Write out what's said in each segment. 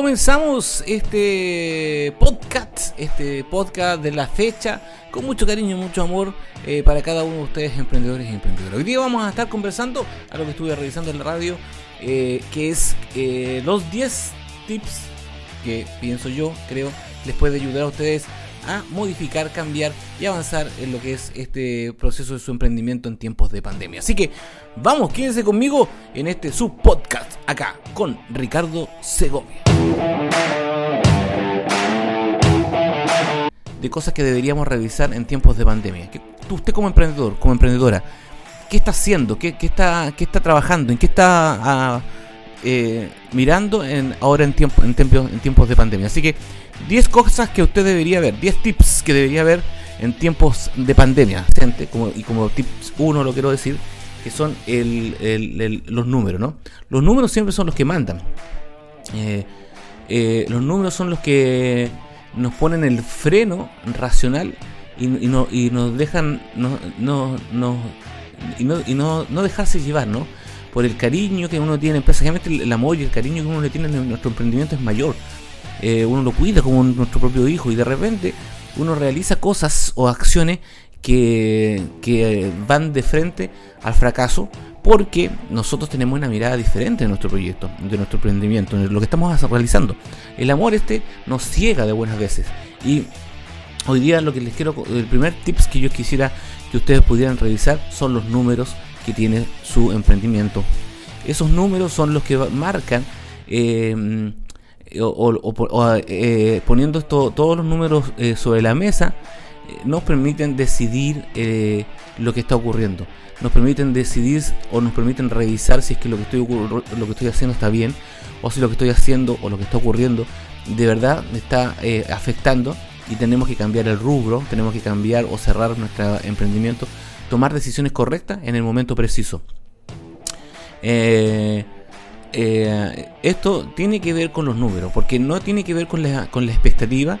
comenzamos este podcast, este podcast de la fecha, con mucho cariño y mucho amor eh, para cada uno de ustedes, emprendedores y emprendedoras. Hoy día vamos a estar conversando, a lo que estuve revisando en la radio, eh, que es eh, los 10 tips que pienso yo, creo, les puede ayudar a ustedes a modificar, cambiar y avanzar en lo que es este proceso de su emprendimiento en tiempos de pandemia. Así que vamos, quédense conmigo en este subpodcast acá con Ricardo Segovia. De cosas que deberíamos revisar en tiempos de pandemia. Que usted como emprendedor, como emprendedora, ¿qué está haciendo? ¿Qué, está, qué está trabajando? ¿En qué está ah, eh, mirando en, ahora en, tiempo, en, tiempos, en tiempos de pandemia? Así que 10 cosas que usted debería ver, 10 tips que debería ver en tiempos de pandemia, gente, como, y como tips 1 lo quiero decir, que son los números, ¿no? Los números siempre son los que mandan. Eh, eh, los números son los que nos ponen el freno racional y, no, y nos dejan no, no, no, y, no, y no, no dejarse llevar, ¿no? Por el cariño que uno tiene, precisamente el amor y el cariño que uno le tiene en nuestro emprendimiento es mayor. Eh, uno lo cuida como nuestro propio hijo y de repente uno realiza cosas o acciones que, que van de frente al fracaso porque nosotros tenemos una mirada diferente de nuestro proyecto, de nuestro emprendimiento, de lo que estamos realizando. El amor este nos ciega de buenas veces y hoy día lo que les quiero, el primer tips que yo quisiera que ustedes pudieran revisar son los números que tiene su emprendimiento. Esos números son los que marcan eh, o, eh, poniendo todos los números eh, sobre la mesa, eh, nos permiten decidir lo que está ocurriendo. Nos permiten decidir o nos permiten revisar si es que lo que, estoy lo que estoy haciendo está bien, o si lo que estoy haciendo o lo que está ocurriendo de verdad me está afectando y tenemos que cambiar el rubro, tenemos que cambiar o cerrar nuestro emprendimiento, tomar decisiones correctas en el momento preciso. Eh, esto tiene que ver con los números, porque no tiene que ver con la, con la expectativa,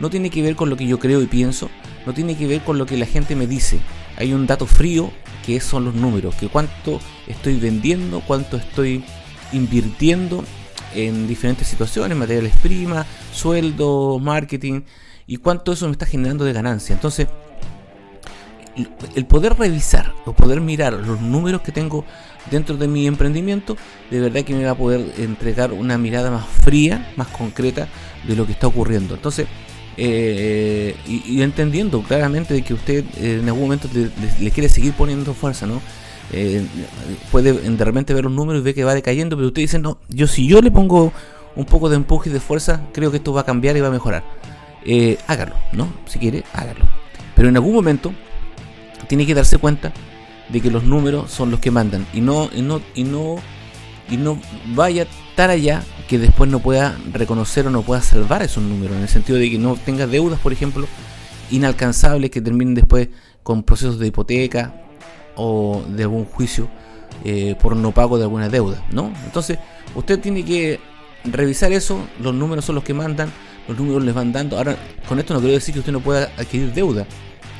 no tiene que ver con lo que yo creo y pienso, no tiene que ver con lo que la gente me dice. Hay un dato frío que son los números, que cuánto estoy vendiendo, cuánto estoy invirtiendo en diferentes situaciones, materiales primas, sueldo, marketing, y cuánto eso me está generando de ganancia. Entonces, el poder revisar o poder mirar los números que tengo dentro de mi emprendimiento, de verdad que me va a poder entregar una mirada más fría, más concreta de lo que está ocurriendo. Entonces, eh, y, entendiendo claramente de que usted eh, en algún momento le, quiere seguir poniendo fuerza, ¿no? Eh, puede de repente ver los números y ve que va decayendo, pero usted dice, no, yo si yo le pongo un poco de empuje y de fuerza, creo que esto va a cambiar y va a mejorar. hágalo, ¿no? Si quiere, hágalo. Pero en algún momento tiene que darse cuenta de que los números son los que mandan. Y no y no y no y no vaya tan allá que después no pueda reconocer o no pueda salvar esos números en el sentido de que no tenga deudas por ejemplo inalcanzables que terminen después con procesos de hipoteca o de algún juicio eh, por no pago de alguna deuda no entonces usted tiene que revisar eso los números son los que mandan los números les van dando. Ahora con esto no quiero decir que usted no pueda adquirir deuda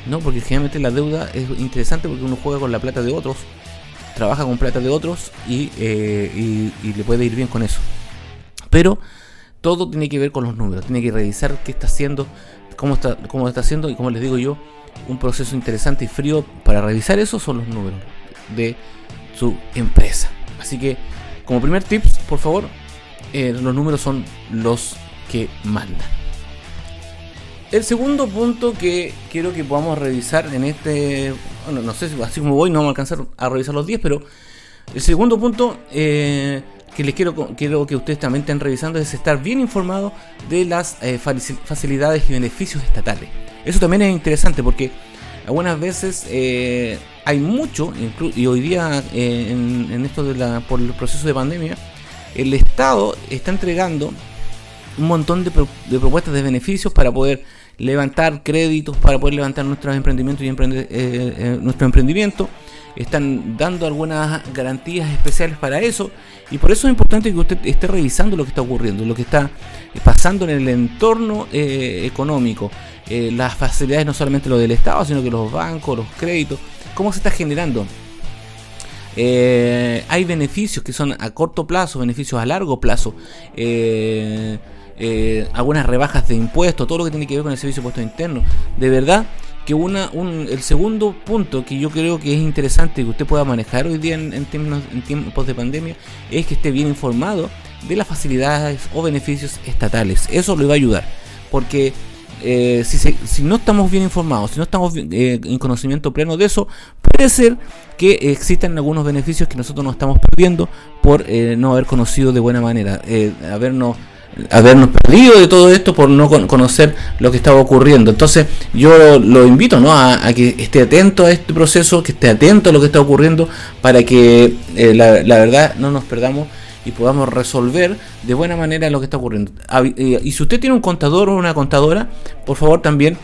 ¿no? Porque generalmente la deuda es interesante porque uno juega con la plata de otros, trabaja con plata de otros eh, y, le puede ir bien con eso. Pero todo tiene que ver con los números, tiene que revisar qué está haciendo, cómo está, cómo está haciendo y como les digo yo, un proceso interesante y frío para revisar eso son los números de su empresa. Así que como primer tips, por favor, eh, los números son los que mandan. El segundo punto que quiero que podamos revisar en este. Bueno, no sé si así como voy, no vamos a alcanzar a revisar los 10, pero el segundo punto eh, que les quiero, quiero que ustedes también estén revisando es estar bien informados de las eh, facilidades y beneficios estatales. Eso también es interesante porque algunas veces eh, hay mucho, y hoy día en, esto de la, por el proceso de pandemia, el Estado está entregando un montón de, de propuestas de beneficios para poder levantar créditos para poder levantar nuestros emprendimientos y emprender, eh, eh, nuestro emprendimiento. Están dando algunas garantías especiales para eso y por eso es importante que usted esté revisando lo que está ocurriendo, lo que está pasando en el entorno eh, económico, las facilidades no solamente lo del Estado, sino que los bancos, los créditos, cómo se está generando. Eh, hay beneficios que son a corto plazo, beneficios a largo plazo. Eh, eh, algunas rebajas de impuestos, todo lo que tiene que ver con el servicio de impuestos internos. De verdad que una, un, el segundo punto que yo creo que es interesante que usted pueda manejar hoy día en, en tiempos de pandemia es que esté bien informado de las facilidades o beneficios estatales. Eso le va a ayudar. Porque eh, si, no estamos bien informados, si no estamos eh, en conocimiento pleno de eso, puede ser que existan algunos beneficios que nosotros nos estamos perdiendo por eh, no haber conocido de buena manera, habernos habernos perdido de todo esto por no conocer lo que estaba ocurriendo. Entonces yo lo invito ¿no? a, que esté atento a este proceso, que esté atento a lo que está ocurriendo para que eh, la, la, verdad no nos perdamos y podamos resolver de buena manera lo que está ocurriendo. Y si usted tiene un contador o una contadora, por favor también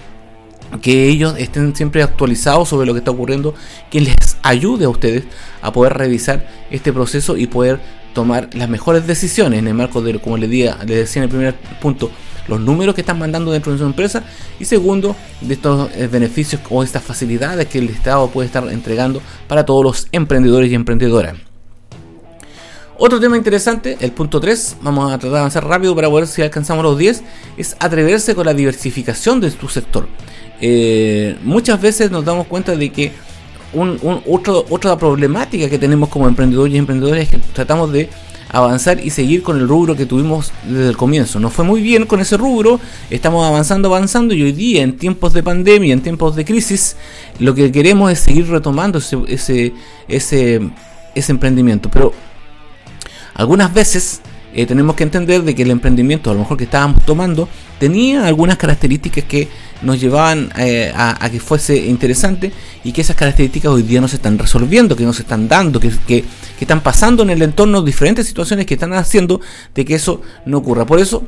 que ellos estén siempre actualizados sobre lo que está ocurriendo, que les ayude a ustedes a poder revisar este proceso y poder tomar las mejores decisiones en el marco de, como les, decía, les decía en el primer punto, los números que están mandando dentro de su empresa y segundo, de estos eh, beneficios o estas facilidades que el Estado puede estar entregando para todos los emprendedores y emprendedoras. Otro tema interesante, el punto 3, vamos a tratar de avanzar rápido para ver si alcanzamos los 10, es atreverse con la diversificación de tu sector. Eh, muchas veces nos damos cuenta de que un, otro, otra problemática que tenemos como emprendedores y emprendedores es que tratamos de avanzar y seguir con el rubro que tuvimos desde el comienzo. Nos fue muy bien con ese rubro, estamos avanzando, avanzando y hoy día en tiempos de pandemia, en tiempos de crisis, lo que queremos es seguir retomando ese, ese, ese emprendimiento. Pero algunas veces eh, tenemos que entender de que el emprendimiento, a lo mejor que estábamos tomando, tenía algunas características que nos llevaban eh, a, que fuese interesante y que esas características hoy día no se están resolviendo, que no se están dando, que, que, que están pasando en el entorno diferentes situaciones que están haciendo de que eso no ocurra. Por eso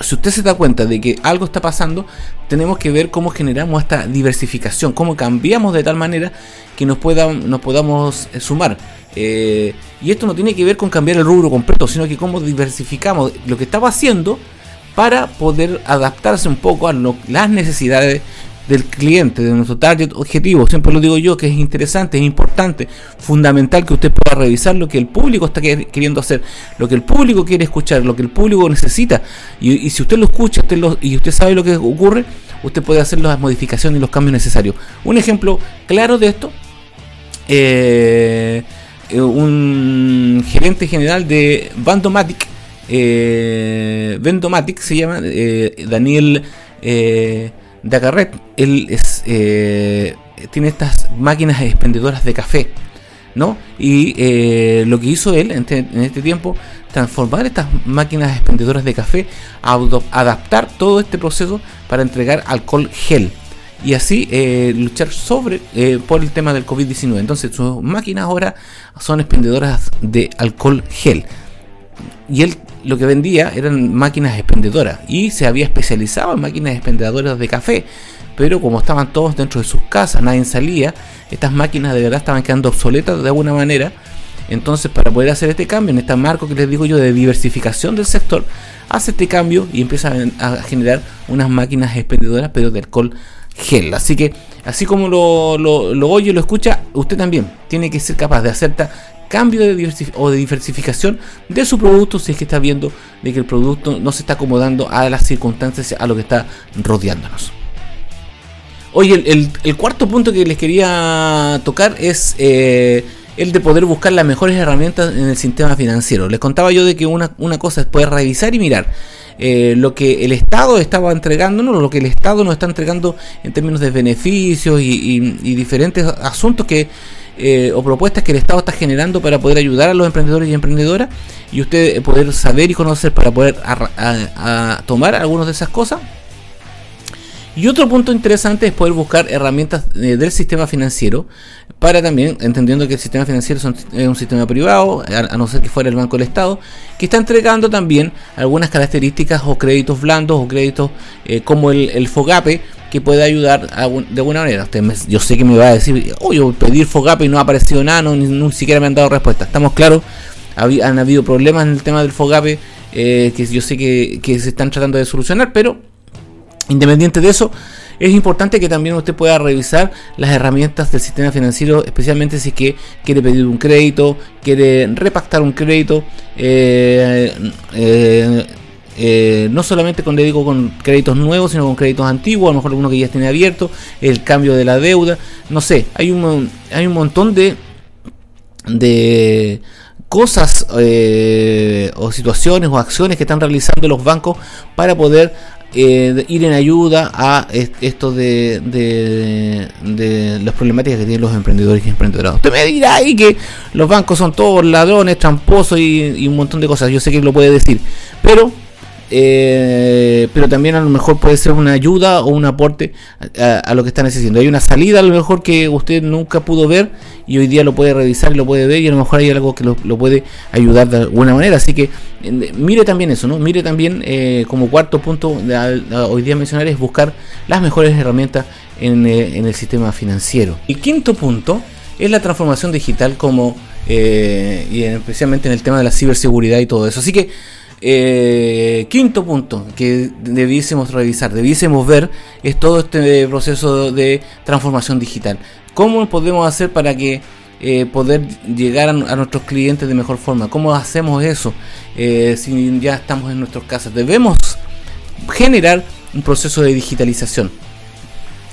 si usted se da cuenta de que algo está pasando, tenemos que ver cómo generamos esta diversificación, cómo cambiamos de tal manera que nos, pueda, nos podamos eh, sumar. Eh, y esto no tiene que ver con cambiar el rubro completo, sino que cómo diversificamos lo que estaba haciendo para poder adaptarse un poco a las necesidades del cliente, de nuestro target objetivo. Siempre lo digo yo, que es interesante, es importante, fundamental que usted pueda revisar lo que el público está queriendo hacer, lo que el público quiere escuchar, lo que el público necesita. Y, si usted lo escucha usted y usted sabe lo que ocurre, usted puede hacer las modificaciones y los cambios necesarios. Un ejemplo claro de esto, eh, un gerente general de Bandomatic, eh, Vendomatic se llama, eh, Daniel eh, él eh, tiene estas máquinas expendedoras de café, ¿no? Y eh, lo que hizo él en, este tiempo, transformar estas máquinas expendedoras de café, adaptar todo este proceso para entregar alcohol gel y así eh, luchar sobre por el tema del COVID-19. Entonces sus máquinas ahora son expendedoras de alcohol gel. Y él lo que vendía eran máquinas expendedoras y se había especializado en máquinas expendedoras de café. Pero como estaban todos dentro de sus casas, nadie salía, estas máquinas de verdad estaban quedando obsoletas de alguna manera. Entonces, para poder hacer este cambio en este marco que les digo yo de diversificación del sector, hace este cambio y empieza a, generar unas máquinas expendedoras, pero de alcohol Así que, así como lo oye y lo escucha, usted también tiene que ser capaz de hacer cambio de o de diversificación de su producto si es que está viendo de que el producto no se está acomodando a las circunstancias, a lo que está rodeándonos. Oye, el, cuarto punto que les quería tocar es eh, el de poder buscar las mejores herramientas en el sistema financiero. Les contaba yo de que una, una cosa es poder revisar y mirar. Eh, lo que el Estado estaba entregándonos, lo que el Estado nos está entregando en términos de beneficios y diferentes asuntos que eh, o propuestas que el Estado está generando para poder ayudar a los emprendedores y emprendedoras y usted eh, poder saber y conocer para poder tomar algunas de esas cosas. Y otro punto interesante es poder buscar herramientas eh, del sistema financiero para también, entendiendo que el sistema financiero es un, sistema privado, a, no ser que fuera el Banco del Estado, que está entregando también algunas características o créditos blandos o créditos como el, el FOGAPE que puede ayudar de alguna manera. Usted yo sé que me va a decir, oye, pedir Fogape y no ha aparecido nada, ni, siquiera me han dado respuesta. Estamos claros, han habido problemas en el tema del Fogape eh, que yo sé que, se están tratando de solucionar, pero independiente de eso, Es importante que también usted pueda revisar las herramientas del sistema financiero, especialmente si es que quiere pedir un crédito, quiere repactar un crédito. Eh, eh, eh, no solamente con, digo, con créditos nuevos, sino con créditos antiguos, a lo mejor alguno que ya tiene abierto, el cambio de la deuda, no sé, hay un, hay un montón de, de cosas o situaciones o acciones que están realizando los bancos para poder eh, ir en ayuda a esto de, de, las problemáticas que tienen los emprendedores y emprendedoras. Usted me dirá ahí que los bancos son todos ladrones, tramposos y un montón de cosas. Yo sé que lo puede decir, pero eh, pero también a lo mejor puede ser una ayuda o un aporte a, lo que están necesitando. Hay una salida a lo mejor que usted nunca pudo ver y hoy día lo puede revisar y lo puede ver y a lo mejor hay algo que lo, puede ayudar de alguna manera. Así que mire también eso, ¿no? Mire también eh, como cuarto punto de, hoy día mencionar es buscar las mejores herramientas en, eh, en, el sistema financiero. El quinto punto es la transformación digital como y especialmente en el tema de la ciberseguridad y todo eso. Así que eh, quinto punto que debiésemos revisar, debiésemos ver, es todo este proceso de transformación digital. ¿Cómo podemos hacer para que eh, poder llegar a, nuestros clientes de mejor forma? ¿Cómo hacemos eso eh, si ya estamos en nuestras casas? Debemos generar un proceso de digitalización.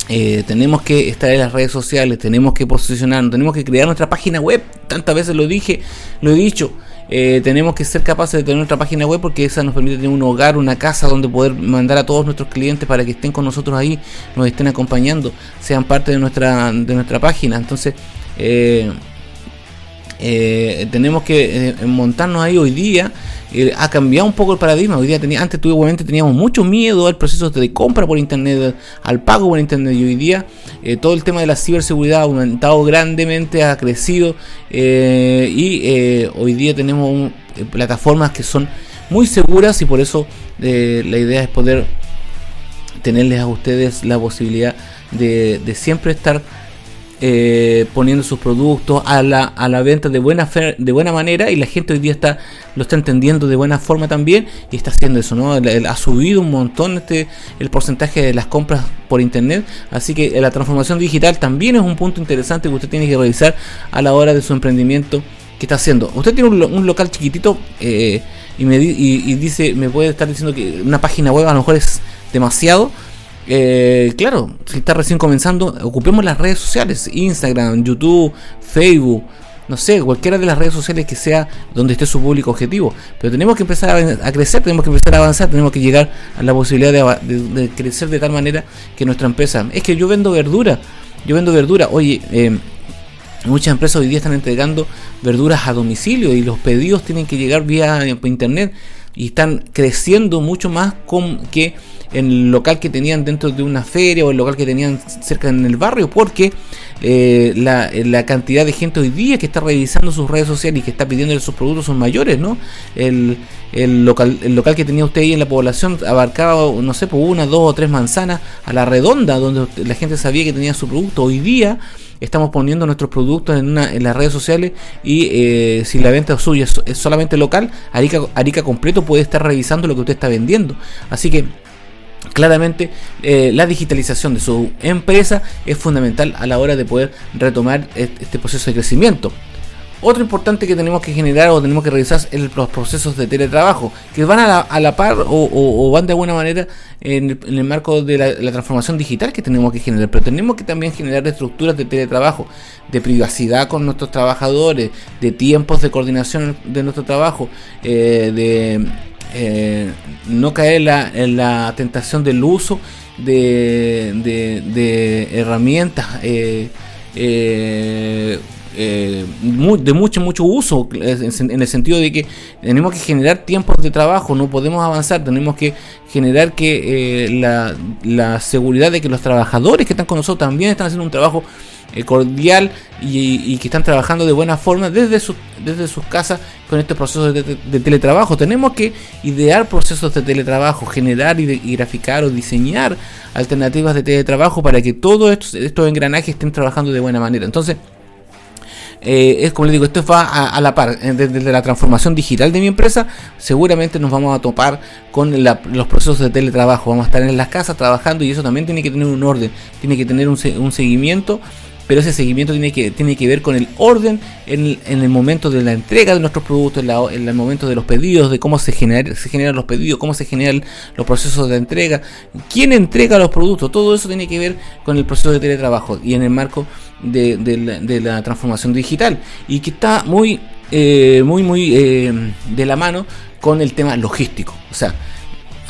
tenemos que estar en las redes sociales, tenemos que posicionarnos, tenemos que crear nuestra página web. Tantas veces lo dije, lo he dicho. Eh, tenemos que ser capaces de tener nuestra página web porque esa nos permite tener un hogar, una casa donde poder mandar a todos nuestros clientes para que estén con nosotros ahí, nos estén acompañando, sean parte de nuestra, de nuestra página. Entonces, eh, eh, tenemos que montarnos ahí hoy día eh, ha cambiado un poco el paradigma. Hoy día tenía, antes obviamente teníamos mucho miedo al proceso de compra por internet, al pago por internet y hoy día eh, todo el tema de la ciberseguridad ha aumentado grandemente, ha crecido eh, y hoy día tenemos plataformas que son muy seguras y por eso la idea es poder tenerles a ustedes la posibilidad de siempre estar eh, poniendo sus productos a la, a la venta de buena de buena manera y la gente hoy día está lo está entendiendo de buena forma también y está haciendo eso no ha subido un montón este el porcentaje de las compras por internet así que la transformación digital también es un punto interesante que usted tiene que revisar a la hora de su emprendimiento que está haciendo. Usted tiene un, local chiquitito eh, y me y dice me puede estar diciendo que una página web a lo mejor es demasiado eh, claro, si está recién comenzando, ocupemos las redes sociales, Instagram, YouTube, Facebook, no sé, cualquiera de las redes sociales que sea donde esté su público objetivo. Pero tenemos que empezar a, crecer, tenemos que empezar a avanzar, tenemos que llegar a la posibilidad de, crecer de tal manera que nuestra empresa... Es que yo vendo verdura, yo vendo verdura, oye... Eh, muchas empresas hoy día están entregando verduras a domicilio y los pedidos tienen que llegar vía internet y están creciendo mucho más con que en el local que tenían dentro de una feria o el local que tenían cerca en el barrio, porque eh, la, la, cantidad de gente hoy día que está revisando sus redes sociales y que está pidiendo sus productos son mayores, ¿no? El, el, local, el local que tenía usted ahí en la población abarcaba, no sé, por una, dos o tres manzanas a la redonda, donde la gente sabía que tenía su producto. Hoy día estamos poniendo nuestros productos en, una, en las redes sociales y eh, si la venta suya es, solamente local, Arica, Arica completo puede estar revisando lo que usted está vendiendo. Así que Claramente eh, la digitalización de su empresa es fundamental a la hora de poder retomar este proceso de crecimiento. Otro importante que tenemos que generar o tenemos que revisar es los procesos de teletrabajo, que van a la, par o, van de alguna manera en el, marco de la, transformación digital que tenemos que generar, pero tenemos que también generar estructuras de teletrabajo, de privacidad con nuestros trabajadores, de tiempos de coordinación de nuestro trabajo, eh, de eh, no caer en la, tentación del uso de, herramientas eh, eh, de mucho, mucho uso, en el sentido de que tenemos que generar tiempos de trabajo, no podemos avanzar, tenemos que generar que la, la seguridad de que los trabajadores que están con nosotros también están haciendo un trabajo eh, cordial y, que están trabajando de buena forma desde, su, desde sus casas con estos procesos de, teletrabajo. Tenemos que idear procesos de teletrabajo, generar y, graficar o diseñar alternativas de teletrabajo para que todos estos, estos engranajes estén trabajando de buena manera. Entonces, eh, es como le digo, esto va a, la par. Eh, desde, la transformación digital de mi empresa, seguramente nos vamos a topar con los procesos de teletrabajo. Vamos a estar en las casas trabajando y eso también tiene que tener un orden, tiene que tener un, un seguimiento pero ese seguimiento tiene que, tiene que ver con el orden en, el momento de la entrega de nuestros productos, en, el momento de los pedidos, de cómo se, se generan los pedidos, cómo se generan los procesos de entrega, quién entrega los productos, todo eso tiene que ver con el proceso de teletrabajo y en el marco de, la, transformación digital y que está muy, eh, muy, muy eh, de la mano con el tema logístico. O sea,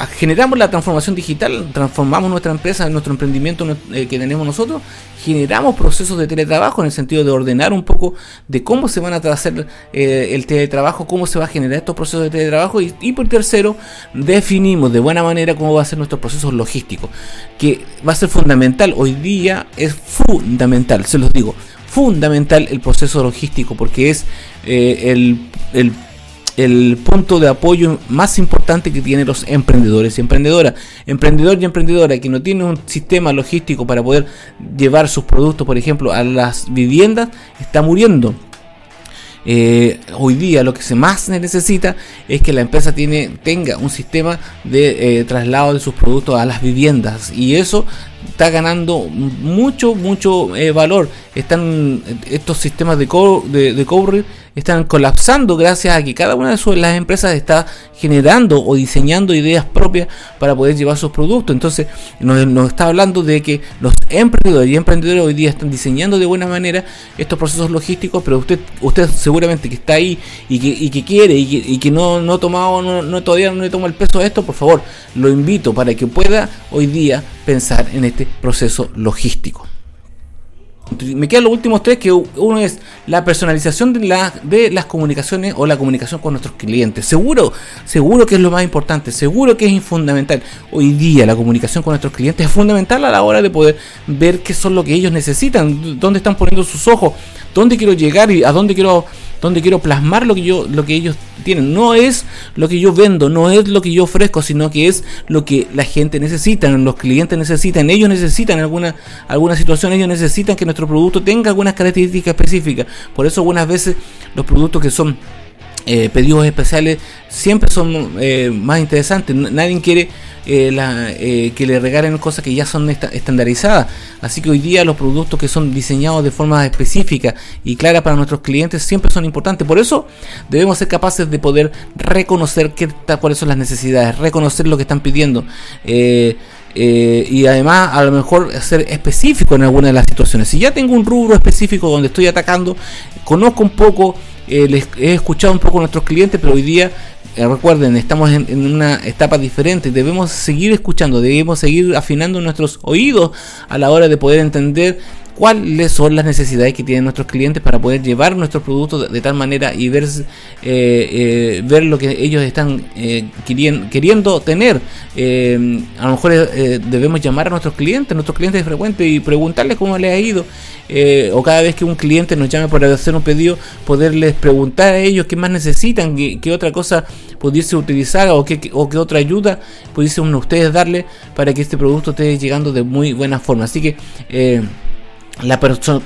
generamos la transformación digital, transformamos nuestra empresa, nuestro emprendimiento eh, que tenemos nosotros, generamos procesos de teletrabajo en el sentido de ordenar un poco de cómo se van a hacer eh, el teletrabajo, cómo se va a generar estos procesos de teletrabajo y, por tercero, definimos de buena manera cómo va a ser nuestro proceso logístico, que va a ser fundamental, hoy día es fundamental, se los digo, fundamental el proceso logístico porque es eh, el, el el punto de apoyo más importante que tienen los emprendedores y emprendedoras. Emprendedor y emprendedora que no tiene un sistema logístico para poder llevar sus productos, por ejemplo, a las viviendas, está muriendo. Eh, hoy día lo que se más necesita es que la empresa tiene, tenga un sistema de eh, traslado de sus productos a las viviendas y eso está ganando mucho, mucho eh, valor. Están estos sistemas de, co de, cobre están colapsando gracias a que cada una de las empresas está generando o diseñando ideas propias para poder llevar sus productos. Entonces nos, está hablando de que los emprendedores y emprendedores hoy día están diseñando de buena manera estos procesos logísticos, pero usted usted seguramente que está ahí y que, quiere y que, no, no ha tomado, no, todavía no le toma el peso a esto, por favor, lo invito para que pueda hoy día pensar en este proceso logístico. Me quedan los últimos tres, que uno es la personalización de, de las comunicaciones o la comunicación con nuestros clientes. Seguro, seguro que es lo más importante, seguro que es fundamental. Hoy día la comunicación con nuestros clientes es fundamental a la hora de poder ver qué son lo que ellos necesitan, dónde están poniendo sus ojos, dónde quiero llegar y a dónde quiero donde quiero plasmar lo que yo lo que ellos tienen. No es lo que yo vendo no es lo que yo ofrezco sino que es lo que la gente necesita los clientes necesitan ellos necesitan alguna alguna situación ellos necesitan que nuestro producto tenga algunas características específicas por eso algunas veces los productos que son eh, pedidos especiales siempre son eh, más interesantes. Nadie quiere eh, que le regalen cosas que ya son estandarizadas. Así que hoy día los productos que son diseñados de forma específica y clara para nuestros clientes siempre son importantes. Por eso debemos ser capaces de poder reconocer qué, cuáles son las necesidades, reconocer lo que están pidiendo. y además a lo mejor ser específico en alguna de las situaciones. Si ya tengo un rubro específico donde estoy atacando, conozco un poco eh, les he escuchado un poco a nuestros clientes, pero hoy día, eh, recuerden, estamos en, en, una etapa diferente. Debemos seguir escuchando, debemos seguir afinando nuestros oídos a la hora de poder entender cuáles son las necesidades que tienen nuestros clientes para poder llevar nuestros productos de, tal manera y ver, eh, eh, ver lo que ellos están eh, queriendo, tener. a lo mejor debemos llamar a nuestros clientes, nuestros clientes frecuentes y preguntarles cómo les ha ido. o cada vez que un cliente nos llame para hacer un pedido, poderles preguntar a ellos qué más necesitan, qué, otra cosa pudiese utilizar o qué, o qué otra ayuda pudiesen ustedes darle para que este producto esté llegando de muy buena forma. Así que la,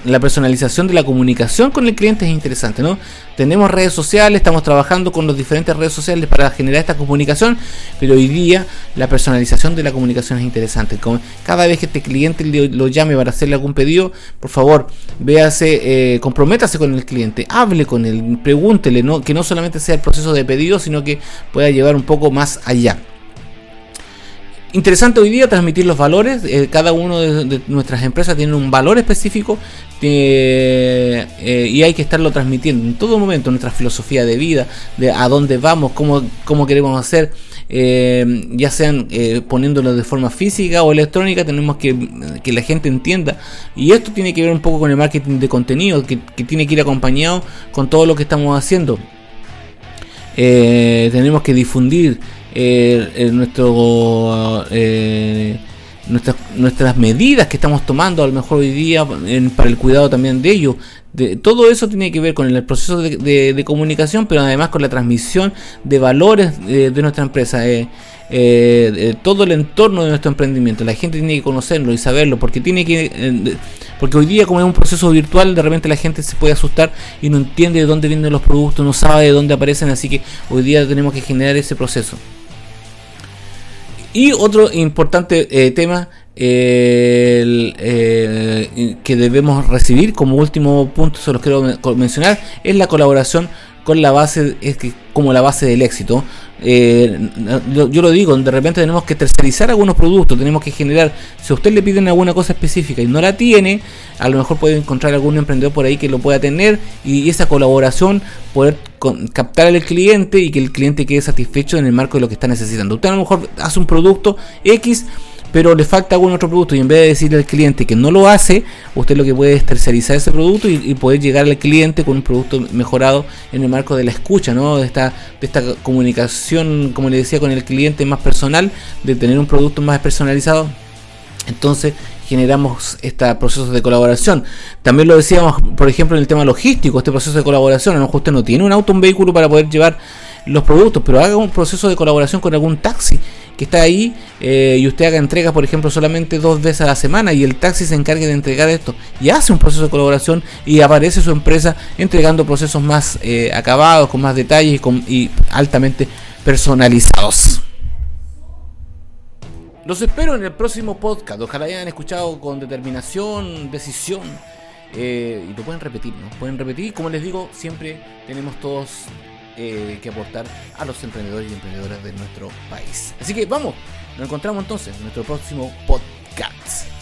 la, personalización de la comunicación con el cliente es interesante, ¿no? Tenemos redes sociales, estamos trabajando con las diferentes redes sociales para generar esta comunicación, pero hoy día la personalización de la comunicación es interesante. Cada vez que este cliente lo llame para hacerle algún pedido, por favor, véase, eh, comprométase con el cliente, hable con él, pregúntele, ¿no? que no solamente sea el proceso de pedido, sino que pueda llevar un poco más allá. Interesante hoy día transmitir los valores. Eh, cada uno de, nuestras empresas tiene un valor específico eh, y hay que estarlo transmitiendo en todo momento. Nuestra filosofía de vida, de a dónde vamos, cómo, queremos hacer, eh, ya sean poniéndolo de forma física o electrónica, tenemos que que la gente entienda. Y esto tiene que ver un poco con el marketing de contenido, que tiene que ir acompañado con todo lo que estamos haciendo. tenemos que difundir eh, nuestro, eh, nuestras, nuestras medidas que estamos tomando a lo mejor hoy día para el cuidado también de ellos. De, todo eso tiene que ver con el proceso de, comunicación, pero además con la transmisión de valores de, nuestra empresa. Eh, eh, todo el entorno de nuestro emprendimiento. La gente tiene que conocerlo y saberlo, porque tiene que, eh, porque hoy día como es un proceso virtual, de repente la gente se puede asustar y no entiende de dónde vienen los productos, no sabe de dónde aparecen, así que hoy día tenemos que generar ese proceso. Y otro importante eh, tema que debemos recibir como último punto, se los quiero mencionar, es la colaboración con la base, es que como la base del éxito. Eh, yo lo digo, de repente tenemos que tercerizar algunos productos, tenemos que generar, si a usted le piden alguna cosa específica y no la tiene, a lo mejor puede encontrar algún emprendedor por ahí que lo pueda tener y esa colaboración poder captar al cliente y que el cliente quede satisfecho en el marco de lo que está necesitando. Usted a lo mejor hace un producto X pero le falta algún otro producto y en vez de decirle al cliente que no lo hace, usted lo que puede es tercerizar ese producto y, poder llegar al cliente con un producto mejorado en el marco de la escucha, ¿no? De esta, de esta comunicación, como le decía, con el cliente más personal, de tener un producto más personalizado. Entonces generamos este proceso de colaboración. También lo decíamos, por ejemplo, en el tema logístico, este proceso de colaboración. A lo mejor usted no tiene un auto, un vehículo para poder llevar los productos, pero haga un proceso de colaboración con algún taxi que está ahí eh, y usted haga entregas, por ejemplo, solamente dos veces a la semana y el taxi se encargue de entregar esto y hace un proceso de colaboración y aparece su empresa entregando procesos más eh, acabados, con más detalles y, con, y altamente personalizados. Los espero en el próximo podcast. Ojalá hayan escuchado con determinación, decisión. Eh, y lo pueden repetir, ¿no? Pueden repetir. Como les digo, siempre tenemos todos eh, que aportar a los emprendedores y emprendedoras de nuestro país. Así que vamos, nos encontramos entonces en nuestro próximo podcast.